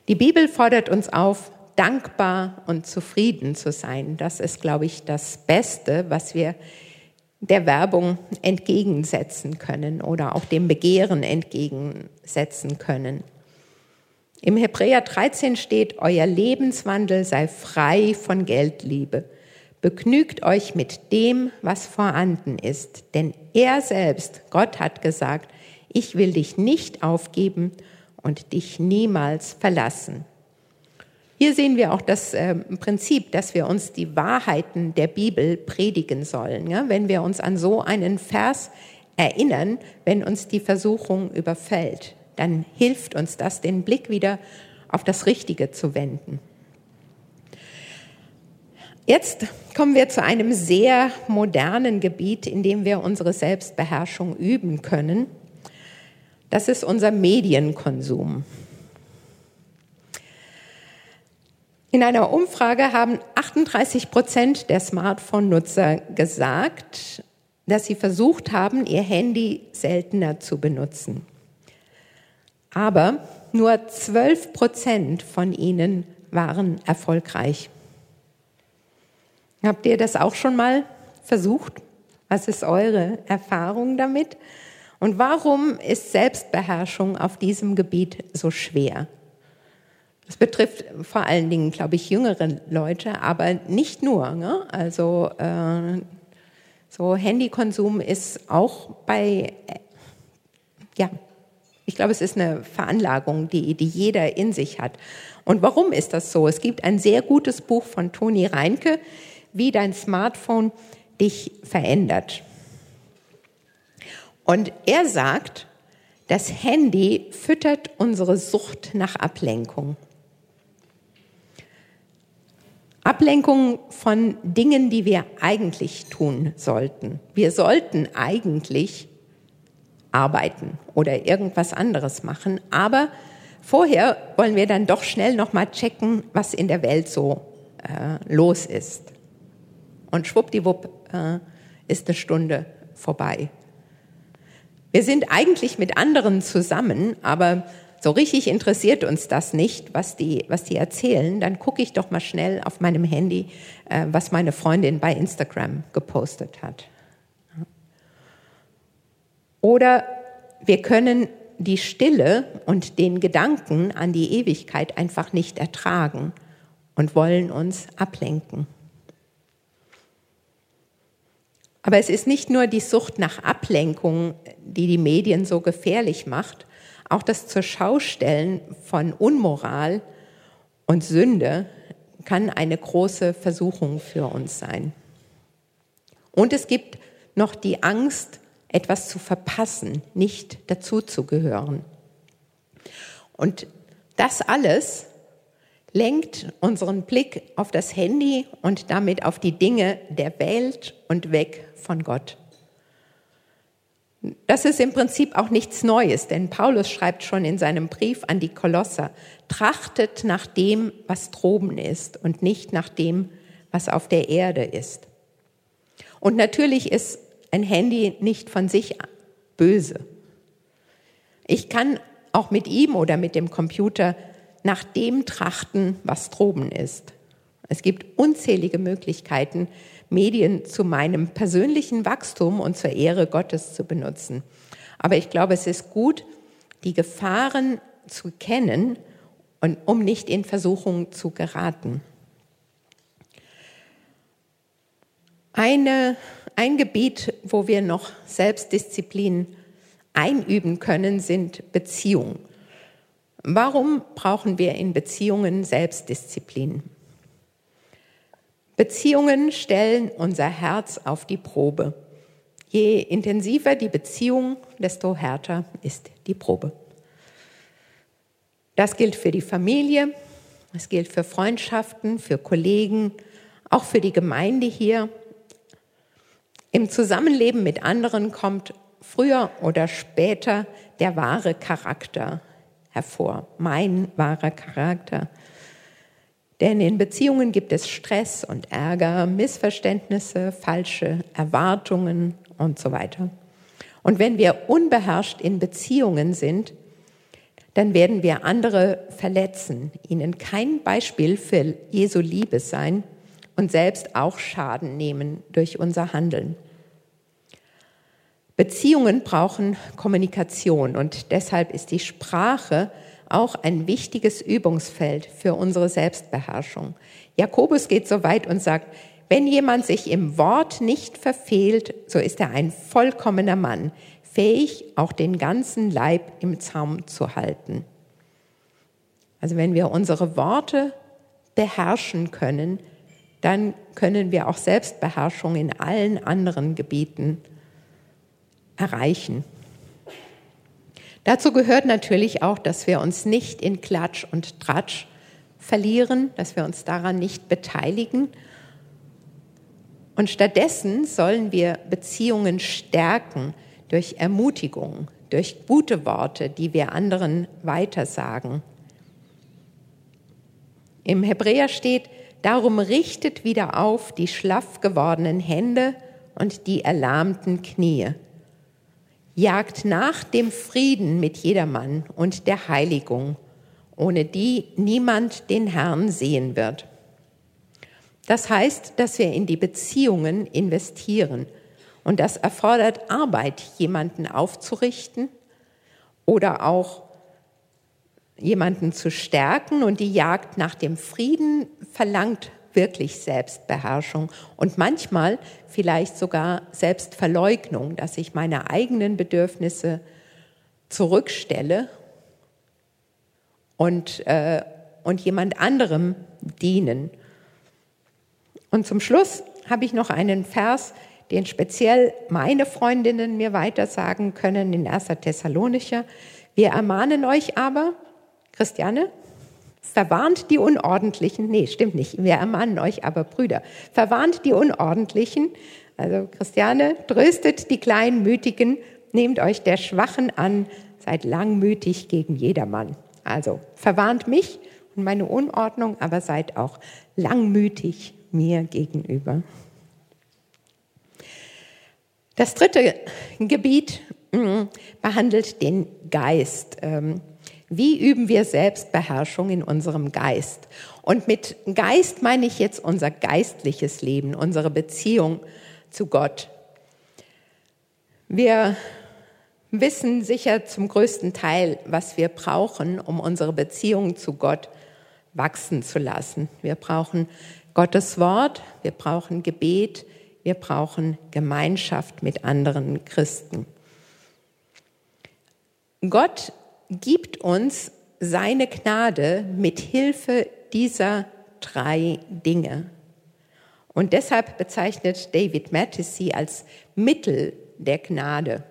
Die Bibel fordert uns auf, dankbar und zufrieden zu sein. Das ist, glaube ich, das Beste, was wir der Werbung entgegensetzen können oder auch dem Begehren entgegensetzen können. Im Hebräer 13 steht, euer Lebenswandel sei frei von Geldliebe. Begnügt euch mit dem, was vorhanden ist, denn er selbst, Gott hat gesagt, ich will dich nicht aufgeben und dich niemals verlassen. Hier sehen wir auch das äh, Prinzip, dass wir uns die Wahrheiten der Bibel predigen sollen. Ja? Wenn wir uns an so einen Vers erinnern, wenn uns die Versuchung überfällt, dann hilft uns das, den Blick wieder auf das Richtige zu wenden. Jetzt kommen wir zu einem sehr modernen Gebiet, in dem wir unsere Selbstbeherrschung üben können. Das ist unser Medienkonsum. In einer Umfrage haben 38 Prozent der Smartphone-Nutzer gesagt, dass sie versucht haben, ihr Handy seltener zu benutzen. Aber nur 12 Prozent von ihnen waren erfolgreich. Habt ihr das auch schon mal versucht? Was ist eure Erfahrung damit? Und warum ist Selbstbeherrschung auf diesem Gebiet so schwer? Das betrifft vor allen Dingen, glaube ich, jüngere Leute, aber nicht nur. Ne? Also äh, so Handykonsum ist auch bei, äh, ja, ich glaube, es ist eine Veranlagung, die, die jeder in sich hat. Und warum ist das so? Es gibt ein sehr gutes Buch von Toni Reinke, wie dein Smartphone dich verändert. Und er sagt, das Handy füttert unsere Sucht nach Ablenkung. Ablenkung von Dingen, die wir eigentlich tun sollten. Wir sollten eigentlich arbeiten oder irgendwas anderes machen, aber vorher wollen wir dann doch schnell noch mal checken, was in der Welt so äh, los ist. Und schwuppdiwupp äh, ist eine Stunde vorbei. Wir sind eigentlich mit anderen zusammen, aber so richtig interessiert uns das nicht, was die, was die erzählen, dann gucke ich doch mal schnell auf meinem Handy, äh, was meine Freundin bei Instagram gepostet hat. Oder wir können die Stille und den Gedanken an die Ewigkeit einfach nicht ertragen und wollen uns ablenken. Aber es ist nicht nur die Sucht nach Ablenkung, die die Medien so gefährlich macht, auch das zur Schaustellen von Unmoral und Sünde kann eine große Versuchung für uns sein. Und es gibt noch die Angst, etwas zu verpassen, nicht dazuzugehören. Und das alles lenkt unseren Blick auf das Handy und damit auf die Dinge der Welt und weg von Gott. Das ist im Prinzip auch nichts Neues, denn Paulus schreibt schon in seinem Brief an die Kolosser, trachtet nach dem, was droben ist und nicht nach dem, was auf der Erde ist. Und natürlich ist ein Handy nicht von sich böse. Ich kann auch mit ihm oder mit dem Computer nach dem trachten, was droben ist. Es gibt unzählige Möglichkeiten, Medien zu meinem persönlichen Wachstum und zur Ehre Gottes zu benutzen. Aber ich glaube, es ist gut, die Gefahren zu kennen und um nicht in Versuchung zu geraten. Eine, ein Gebiet, wo wir noch Selbstdisziplin einüben können, sind Beziehungen. Warum brauchen wir in Beziehungen Selbstdisziplin? Beziehungen stellen unser Herz auf die Probe. Je intensiver die Beziehung, desto härter ist die Probe. Das gilt für die Familie, es gilt für Freundschaften, für Kollegen, auch für die Gemeinde hier. Im Zusammenleben mit anderen kommt früher oder später der wahre Charakter hervor, mein wahrer Charakter. Denn in Beziehungen gibt es Stress und Ärger, Missverständnisse, falsche Erwartungen und so weiter. Und wenn wir unbeherrscht in Beziehungen sind, dann werden wir andere verletzen, ihnen kein Beispiel für Jesu Liebe sein und selbst auch Schaden nehmen durch unser Handeln. Beziehungen brauchen Kommunikation und deshalb ist die Sprache auch ein wichtiges Übungsfeld für unsere Selbstbeherrschung. Jakobus geht so weit und sagt, wenn jemand sich im Wort nicht verfehlt, so ist er ein vollkommener Mann, fähig, auch den ganzen Leib im Zaum zu halten. Also wenn wir unsere Worte beherrschen können, dann können wir auch Selbstbeherrschung in allen anderen Gebieten erreichen. Dazu gehört natürlich auch, dass wir uns nicht in Klatsch und Tratsch verlieren, dass wir uns daran nicht beteiligen. Und stattdessen sollen wir Beziehungen stärken durch Ermutigung, durch gute Worte, die wir anderen weitersagen. Im Hebräer steht, darum richtet wieder auf die schlaff gewordenen Hände und die erlahmten Knie. Jagt nach dem Frieden mit jedermann und der Heiligung ohne die niemand den Herrn sehen wird. Das heißt, dass wir in die Beziehungen investieren. Und das erfordert Arbeit, jemanden aufzurichten oder auch jemanden zu stärken. Und die Jagd nach dem Frieden verlangt wirklich Selbstbeherrschung und manchmal vielleicht sogar Selbstverleugnung, dass ich meine eigenen Bedürfnisse zurückstelle und, äh, und jemand anderem dienen. Und zum Schluss habe ich noch einen Vers, den speziell meine Freundinnen mir weitersagen können in 1. Thessalonicher. Wir ermahnen euch aber, Christiane, verwarnt die Unordentlichen, nee, stimmt nicht, wir ermahnen euch aber, Brüder, verwarnt die Unordentlichen, also Christiane, tröstet die Kleinmütigen, nehmt euch der Schwachen an, seid langmütig gegen jedermann. Also verwarnt mich und meine Unordnung, aber seid auch langmütig mir gegenüber. Das dritte Gebiet mm, behandelt den Geist. Wie üben wir Selbstbeherrschung in unserem Geist? Und mit Geist meine ich jetzt unser geistliches Leben, unsere Beziehung zu Gott. Wir wissen sicher zum größten Teil, was wir brauchen, um unsere Beziehung zu Gott wachsen zu lassen. Wir brauchen Gottes Wort, wir brauchen Gebet, wir brauchen Gemeinschaft mit anderen Christen. Gott gibt uns seine Gnade mit Hilfe dieser drei Dinge. Und deshalb bezeichnet David Mattis sie als Mittel der Gnade.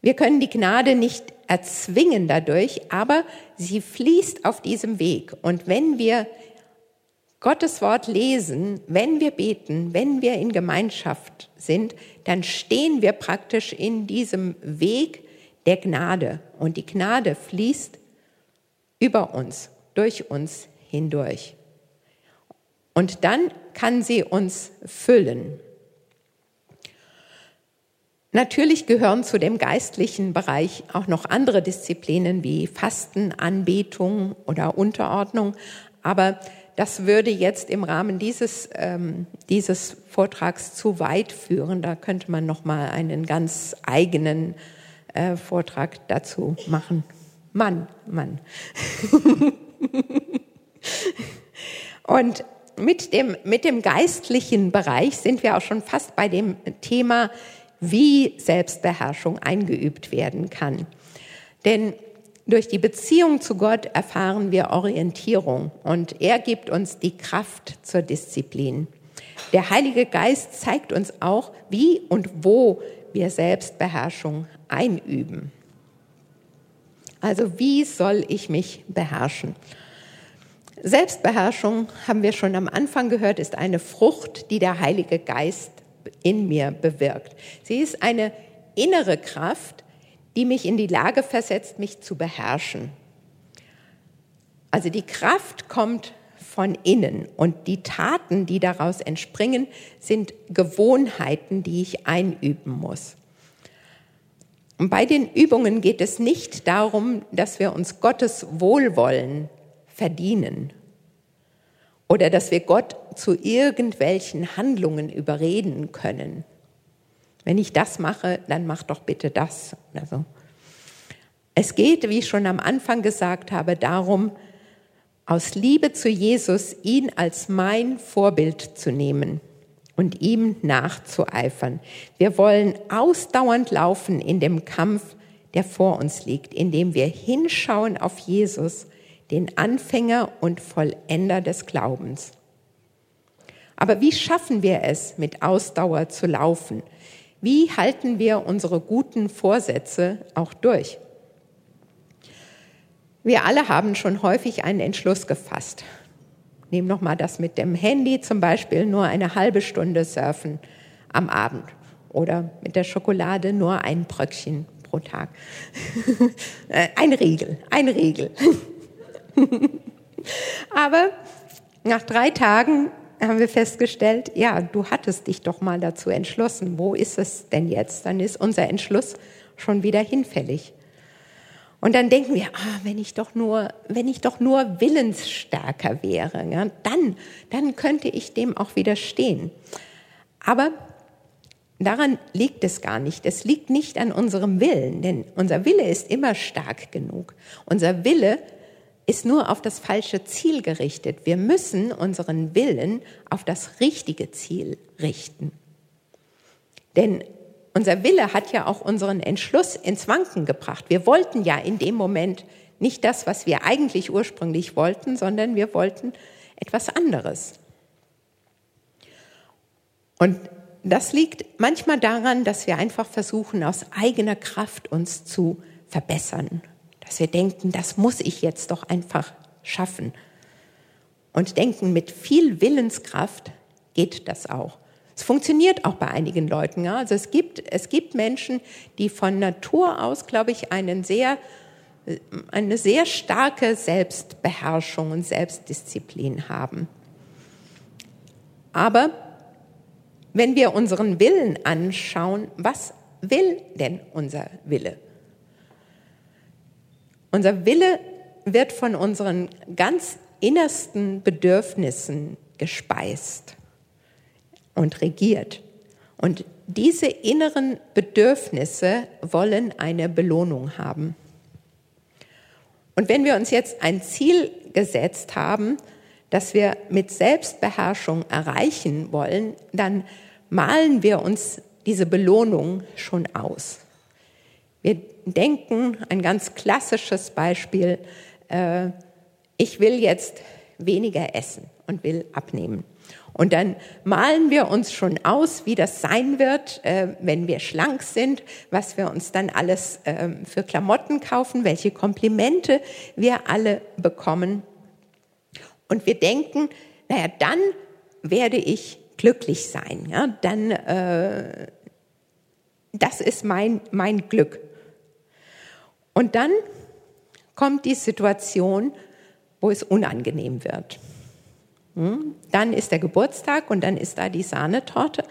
Wir können die Gnade nicht erzwingen dadurch, aber sie fließt auf diesem Weg. Und wenn wir Gottes Wort lesen, wenn wir beten, wenn wir in Gemeinschaft sind, dann stehen wir praktisch in diesem Weg der Gnade. Und die Gnade fließt über uns, durch uns hindurch. Und dann kann sie uns füllen. Natürlich gehören zu dem geistlichen Bereich auch noch andere Disziplinen wie Fasten, Anbetung oder Unterordnung. Aber das würde jetzt im Rahmen dieses, ähm, dieses Vortrags zu weit führen. Da könnte man noch mal einen ganz eigenen äh, Vortrag dazu machen. Mann, Mann. (laughs) Und mit dem, mit dem geistlichen Bereich sind wir auch schon fast bei dem Thema wie Selbstbeherrschung eingeübt werden kann. Denn durch die Beziehung zu Gott erfahren wir Orientierung und er gibt uns die Kraft zur Disziplin. Der Heilige Geist zeigt uns auch, wie und wo wir Selbstbeherrschung einüben. Also wie soll ich mich beherrschen? Selbstbeherrschung, haben wir schon am Anfang gehört, ist eine Frucht, die der Heilige Geist in mir bewirkt. Sie ist eine innere Kraft, die mich in die Lage versetzt, mich zu beherrschen. Also die Kraft kommt von innen und die Taten, die daraus entspringen, sind Gewohnheiten, die ich einüben muss. Und bei den Übungen geht es nicht darum, dass wir uns Gottes Wohlwollen verdienen oder dass wir Gott zu irgendwelchen Handlungen überreden können. Wenn ich das mache, dann mach doch bitte das. Also, es geht, wie ich schon am Anfang gesagt habe, darum, aus Liebe zu Jesus ihn als mein Vorbild zu nehmen und ihm nachzueifern. Wir wollen ausdauernd laufen in dem Kampf, der vor uns liegt, indem wir hinschauen auf Jesus den Anfänger und Vollender des Glaubens. Aber wie schaffen wir es, mit Ausdauer zu laufen? Wie halten wir unsere guten Vorsätze auch durch? Wir alle haben schon häufig einen Entschluss gefasst. Nehmen noch mal das mit dem Handy zum Beispiel nur eine halbe Stunde surfen am Abend oder mit der Schokolade nur ein Bröckchen pro Tag. (laughs) ein Riegel, ein Riegel. (laughs) Aber nach drei Tagen haben wir festgestellt, ja, du hattest dich doch mal dazu entschlossen. Wo ist es denn jetzt? Dann ist unser Entschluss schon wieder hinfällig. Und dann denken wir, ah, wenn ich doch nur, wenn ich doch nur willensstärker wäre, ja, dann, dann könnte ich dem auch widerstehen. Aber daran liegt es gar nicht. Es liegt nicht an unserem Willen, denn unser Wille ist immer stark genug. Unser Wille ist nur auf das falsche Ziel gerichtet. Wir müssen unseren Willen auf das richtige Ziel richten. Denn unser Wille hat ja auch unseren Entschluss ins Wanken gebracht. Wir wollten ja in dem Moment nicht das, was wir eigentlich ursprünglich wollten, sondern wir wollten etwas anderes. Und das liegt manchmal daran, dass wir einfach versuchen, aus eigener Kraft uns zu verbessern dass wir denken, das muss ich jetzt doch einfach schaffen. Und denken, mit viel Willenskraft geht das auch. Es funktioniert auch bei einigen Leuten. Ja? Also es gibt, es gibt Menschen, die von Natur aus, glaube ich, einen sehr, eine sehr starke Selbstbeherrschung und Selbstdisziplin haben. Aber wenn wir unseren Willen anschauen, was will denn unser Wille? Unser Wille wird von unseren ganz innersten Bedürfnissen gespeist und regiert. Und diese inneren Bedürfnisse wollen eine Belohnung haben. Und wenn wir uns jetzt ein Ziel gesetzt haben, das wir mit Selbstbeherrschung erreichen wollen, dann malen wir uns diese Belohnung schon aus. Wir denken, ein ganz klassisches Beispiel, äh, ich will jetzt weniger essen und will abnehmen. Und dann malen wir uns schon aus, wie das sein wird, äh, wenn wir schlank sind, was wir uns dann alles äh, für Klamotten kaufen, welche Komplimente wir alle bekommen. Und wir denken, naja, dann werde ich glücklich sein. Ja? Dann, äh, das ist mein, mein Glück. Und dann kommt die Situation, wo es unangenehm wird. Hm? Dann ist der Geburtstag und dann ist da die Sahnetorte.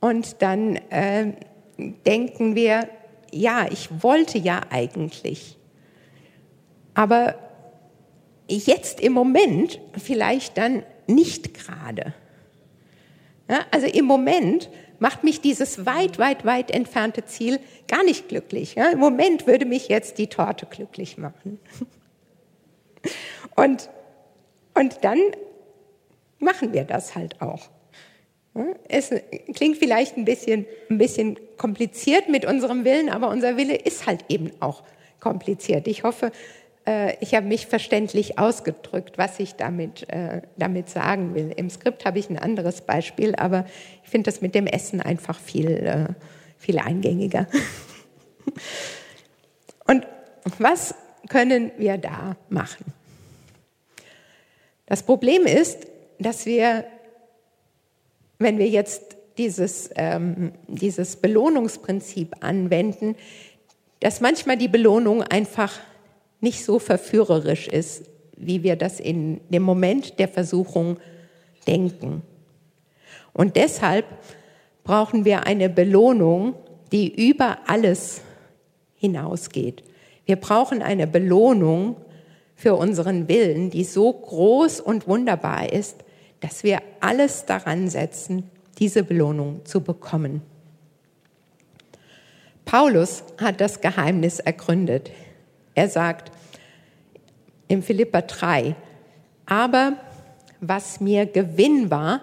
Und dann äh, denken wir, ja, ich wollte ja eigentlich. Aber jetzt im Moment vielleicht dann nicht gerade. Ja, also im Moment macht mich dieses weit, weit, weit entfernte Ziel gar nicht glücklich. Ja? Im Moment würde mich jetzt die Torte glücklich machen. (laughs) Und, und dann machen wir das halt auch. Es klingt vielleicht ein bisschen, ein bisschen kompliziert mit unserem Willen, aber unser Wille ist halt eben auch kompliziert. Ich hoffe, äh, ich habe mich verständlich ausgedrückt, was ich damit, äh, damit sagen will. Im Skript habe ich ein anderes Beispiel, aber ich finde das mit dem Essen einfach viel, äh, viel eingängiger. (laughs) Und was können wir da machen? Das Problem ist, dass wir, wenn wir jetzt dieses, ähm, dieses Belohnungsprinzip anwenden, dass manchmal die Belohnung einfach nicht so verführerisch ist, wie wir das in dem Moment der Versuchung denken. Und deshalb brauchen wir eine Belohnung, die über alles hinausgeht. Wir brauchen eine Belohnung für unseren Willen, die so groß und wunderbar ist, dass wir alles daran setzen, diese Belohnung zu bekommen. Paulus hat das Geheimnis ergründet. Er sagt im Philippa 3, aber was mir Gewinn war,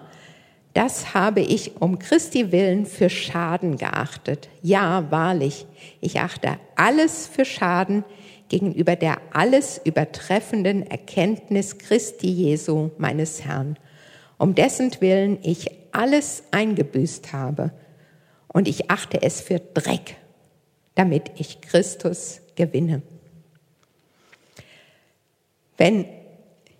das habe ich um Christi willen für Schaden geachtet. Ja, wahrlich, ich achte alles für Schaden gegenüber der alles übertreffenden Erkenntnis Christi Jesu, meines Herrn, um dessen Willen ich alles eingebüßt habe. Und ich achte es für Dreck, damit ich Christus gewinne. Wenn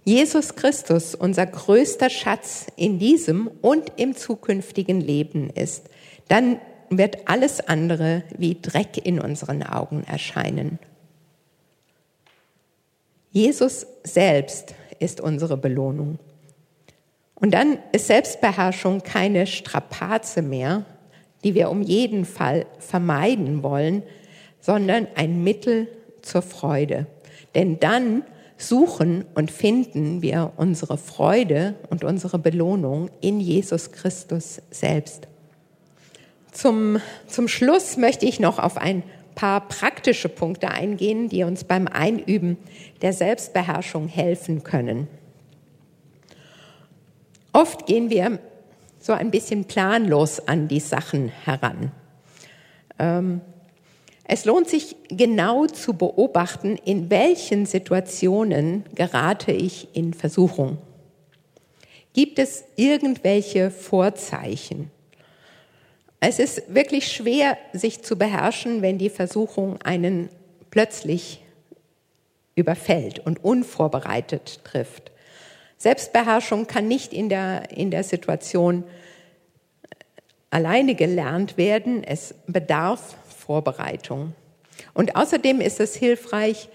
Jesus Christus unser größter Schatz in diesem und im zukünftigen Leben ist, dann wird alles andere wie Dreck in unseren Augen erscheinen. Jesus selbst ist unsere Belohnung. Und dann ist Selbstbeherrschung keine Strapaze mehr, die wir um jeden Fall vermeiden wollen, sondern ein Mittel zur Freude. Denn dann suchen und finden wir unsere Freude und unsere Belohnung in Jesus Christus selbst. Zum, zum Schluss möchte ich noch auf ein paar praktische Punkte eingehen, die uns beim Einüben der Selbstbeherrschung helfen können. Oft gehen wir so ein bisschen planlos an die Sachen heran. Ähm, es lohnt sich genau zu beobachten, in welchen Situationen gerate ich in Versuchung. Gibt es irgendwelche Vorzeichen? Es ist wirklich schwer, sich zu beherrschen, wenn die Versuchung einen plötzlich überfällt und unvorbereitet trifft. Selbstbeherrschung kann nicht in der, in der Situation alleine gelernt werden. Es bedarf Vorbereitung. Und außerdem ist es hilfreich,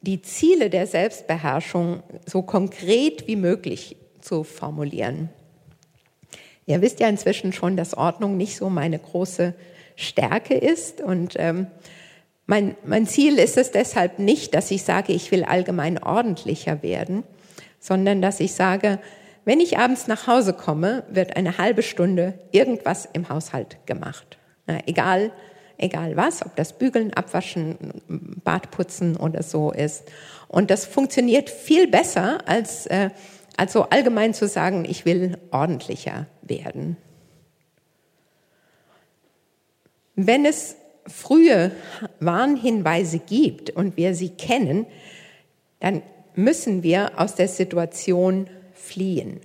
die Ziele der Selbstbeherrschung so konkret wie möglich zu formulieren. Ihr wisst ja inzwischen schon, dass Ordnung nicht so meine große Stärke ist. Und ähm, mein, mein Ziel ist es deshalb nicht, dass ich sage, ich will allgemein ordentlicher werden, sondern dass ich sage, wenn ich abends nach Hause komme, wird eine halbe Stunde irgendwas im Haushalt gemacht. Ja, egal, egal was, ob das Bügeln, Abwaschen, Bad putzen oder so ist. Und das funktioniert viel besser, als, äh, als so allgemein zu sagen, ich will ordentlicher werden. Wenn es frühe Warnhinweise gibt und wir sie kennen, dann müssen wir aus der Situation fliehen.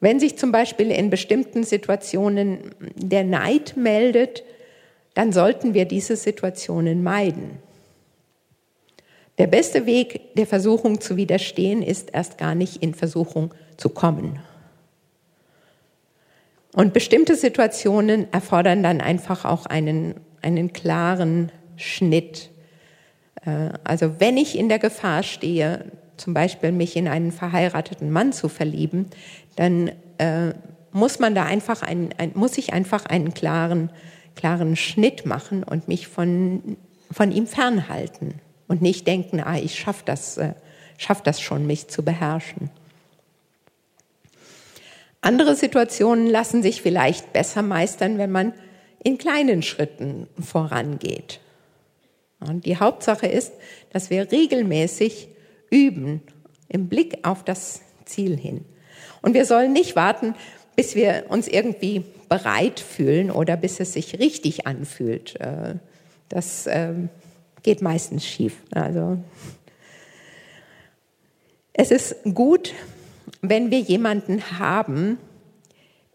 Wenn sich zum Beispiel in bestimmten Situationen der Neid meldet, dann sollten wir diese Situationen meiden. Der beste Weg, der Versuchung zu widerstehen, ist erst gar nicht in Versuchung zu kommen. Und bestimmte Situationen erfordern dann einfach auch einen, einen klaren Schnitt. Äh, also wenn ich in der Gefahr stehe, zum Beispiel mich in einen verheirateten Mann zu verlieben, dann äh, muss man da einfach ein, ein, muss ich einfach einen klaren klaren Schnitt machen und mich von, von ihm fernhalten und nicht denken, ah, ich schaffe das, äh, schaff das schon, mich zu beherrschen. Andere Situationen lassen sich vielleicht besser meistern, wenn man in kleinen Schritten vorangeht. Und die Hauptsache ist, dass wir regelmäßig üben im Blick auf das Ziel hin. Und wir sollen nicht warten, bis wir uns irgendwie bereit fühlen oder bis es sich richtig anfühlt. Äh, das ähm, geht meistens schief. Also es ist gut, wenn wir jemanden haben,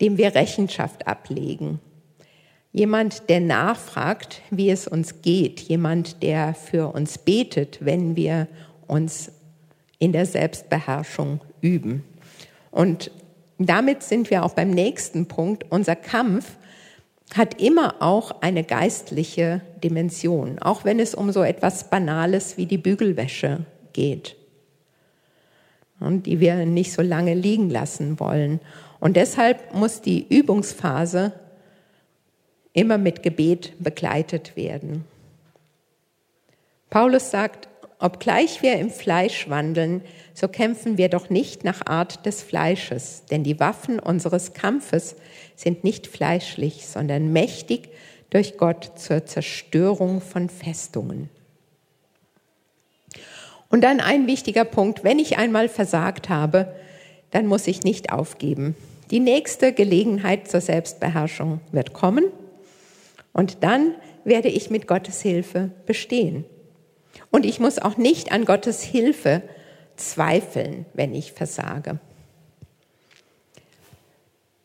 dem wir Rechenschaft ablegen. Jemand, der nachfragt, wie es uns geht. Jemand, der für uns betet, wenn wir uns in der Selbstbeherrschung üben. Und damit sind wir auch beim nächsten Punkt. Unser Kampf hat immer auch eine geistliche Dimension, auch wenn es um so etwas Banales wie die Bügelwäsche geht und die wir nicht so lange liegen lassen wollen. Und deshalb muss die Übungsphase immer mit Gebet begleitet werden. Paulus sagt, Obgleich wir im Fleisch wandeln, so kämpfen wir doch nicht nach Art des Fleisches, denn die Waffen unseres Kampfes sind nicht fleischlich, sondern mächtig durch Gott zur Zerstörung von Festungen. Und dann ein wichtiger Punkt, wenn ich einmal versagt habe, dann muss ich nicht aufgeben. Die nächste Gelegenheit zur Selbstbeherrschung wird kommen und dann werde ich mit Gottes Hilfe bestehen. Und ich muss auch nicht an Gottes Hilfe zweifeln, wenn ich versage.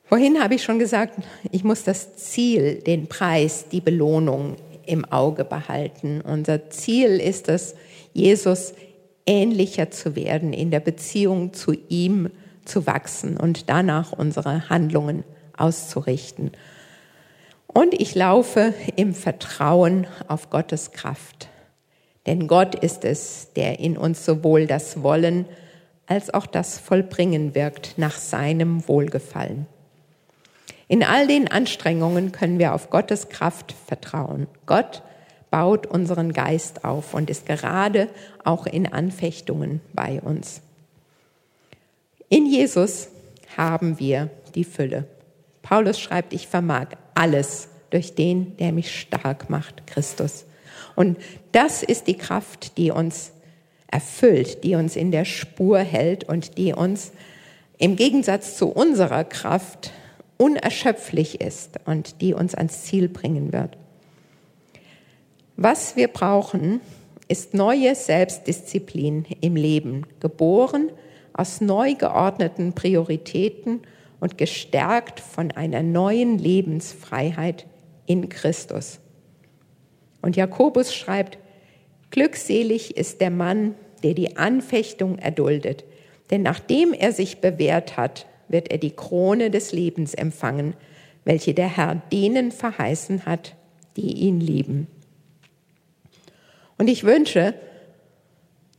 Vorhin habe ich schon gesagt, ich muss das Ziel, den Preis, die Belohnung im Auge behalten. Unser Ziel ist es, Jesus ähnlicher zu werden, in der Beziehung zu ihm zu wachsen und danach unsere Handlungen auszurichten. Und ich laufe im Vertrauen auf Gottes Kraft. Denn Gott ist es, der in uns sowohl das Wollen als auch das Vollbringen wirkt nach seinem Wohlgefallen. In all den Anstrengungen können wir auf Gottes Kraft vertrauen. Gott baut unseren Geist auf und ist gerade auch in Anfechtungen bei uns. In Jesus haben wir die Fülle. Paulus schreibt, ich vermag alles durch den, der mich stark macht, Christus. Und das ist die Kraft, die uns erfüllt, die uns in der Spur hält und die uns im Gegensatz zu unserer Kraft unerschöpflich ist und die uns ans Ziel bringen wird. Was wir brauchen, ist neue Selbstdisziplin im Leben, geboren aus neu geordneten Prioritäten und gestärkt von einer neuen Lebensfreiheit in Christus. Und Jakobus schreibt, Glückselig ist der Mann, der die Anfechtung erduldet, denn nachdem er sich bewährt hat, wird er die Krone des Lebens empfangen, welche der Herr denen verheißen hat, die ihn lieben. Und ich wünsche,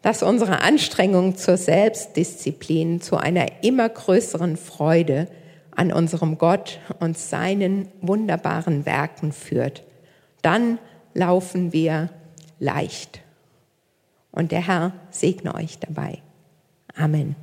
dass unsere Anstrengung zur Selbstdisziplin zu einer immer größeren Freude an unserem Gott und seinen wunderbaren Werken führt. Dann laufen wir leicht. Und der Herr segne euch dabei. Amen.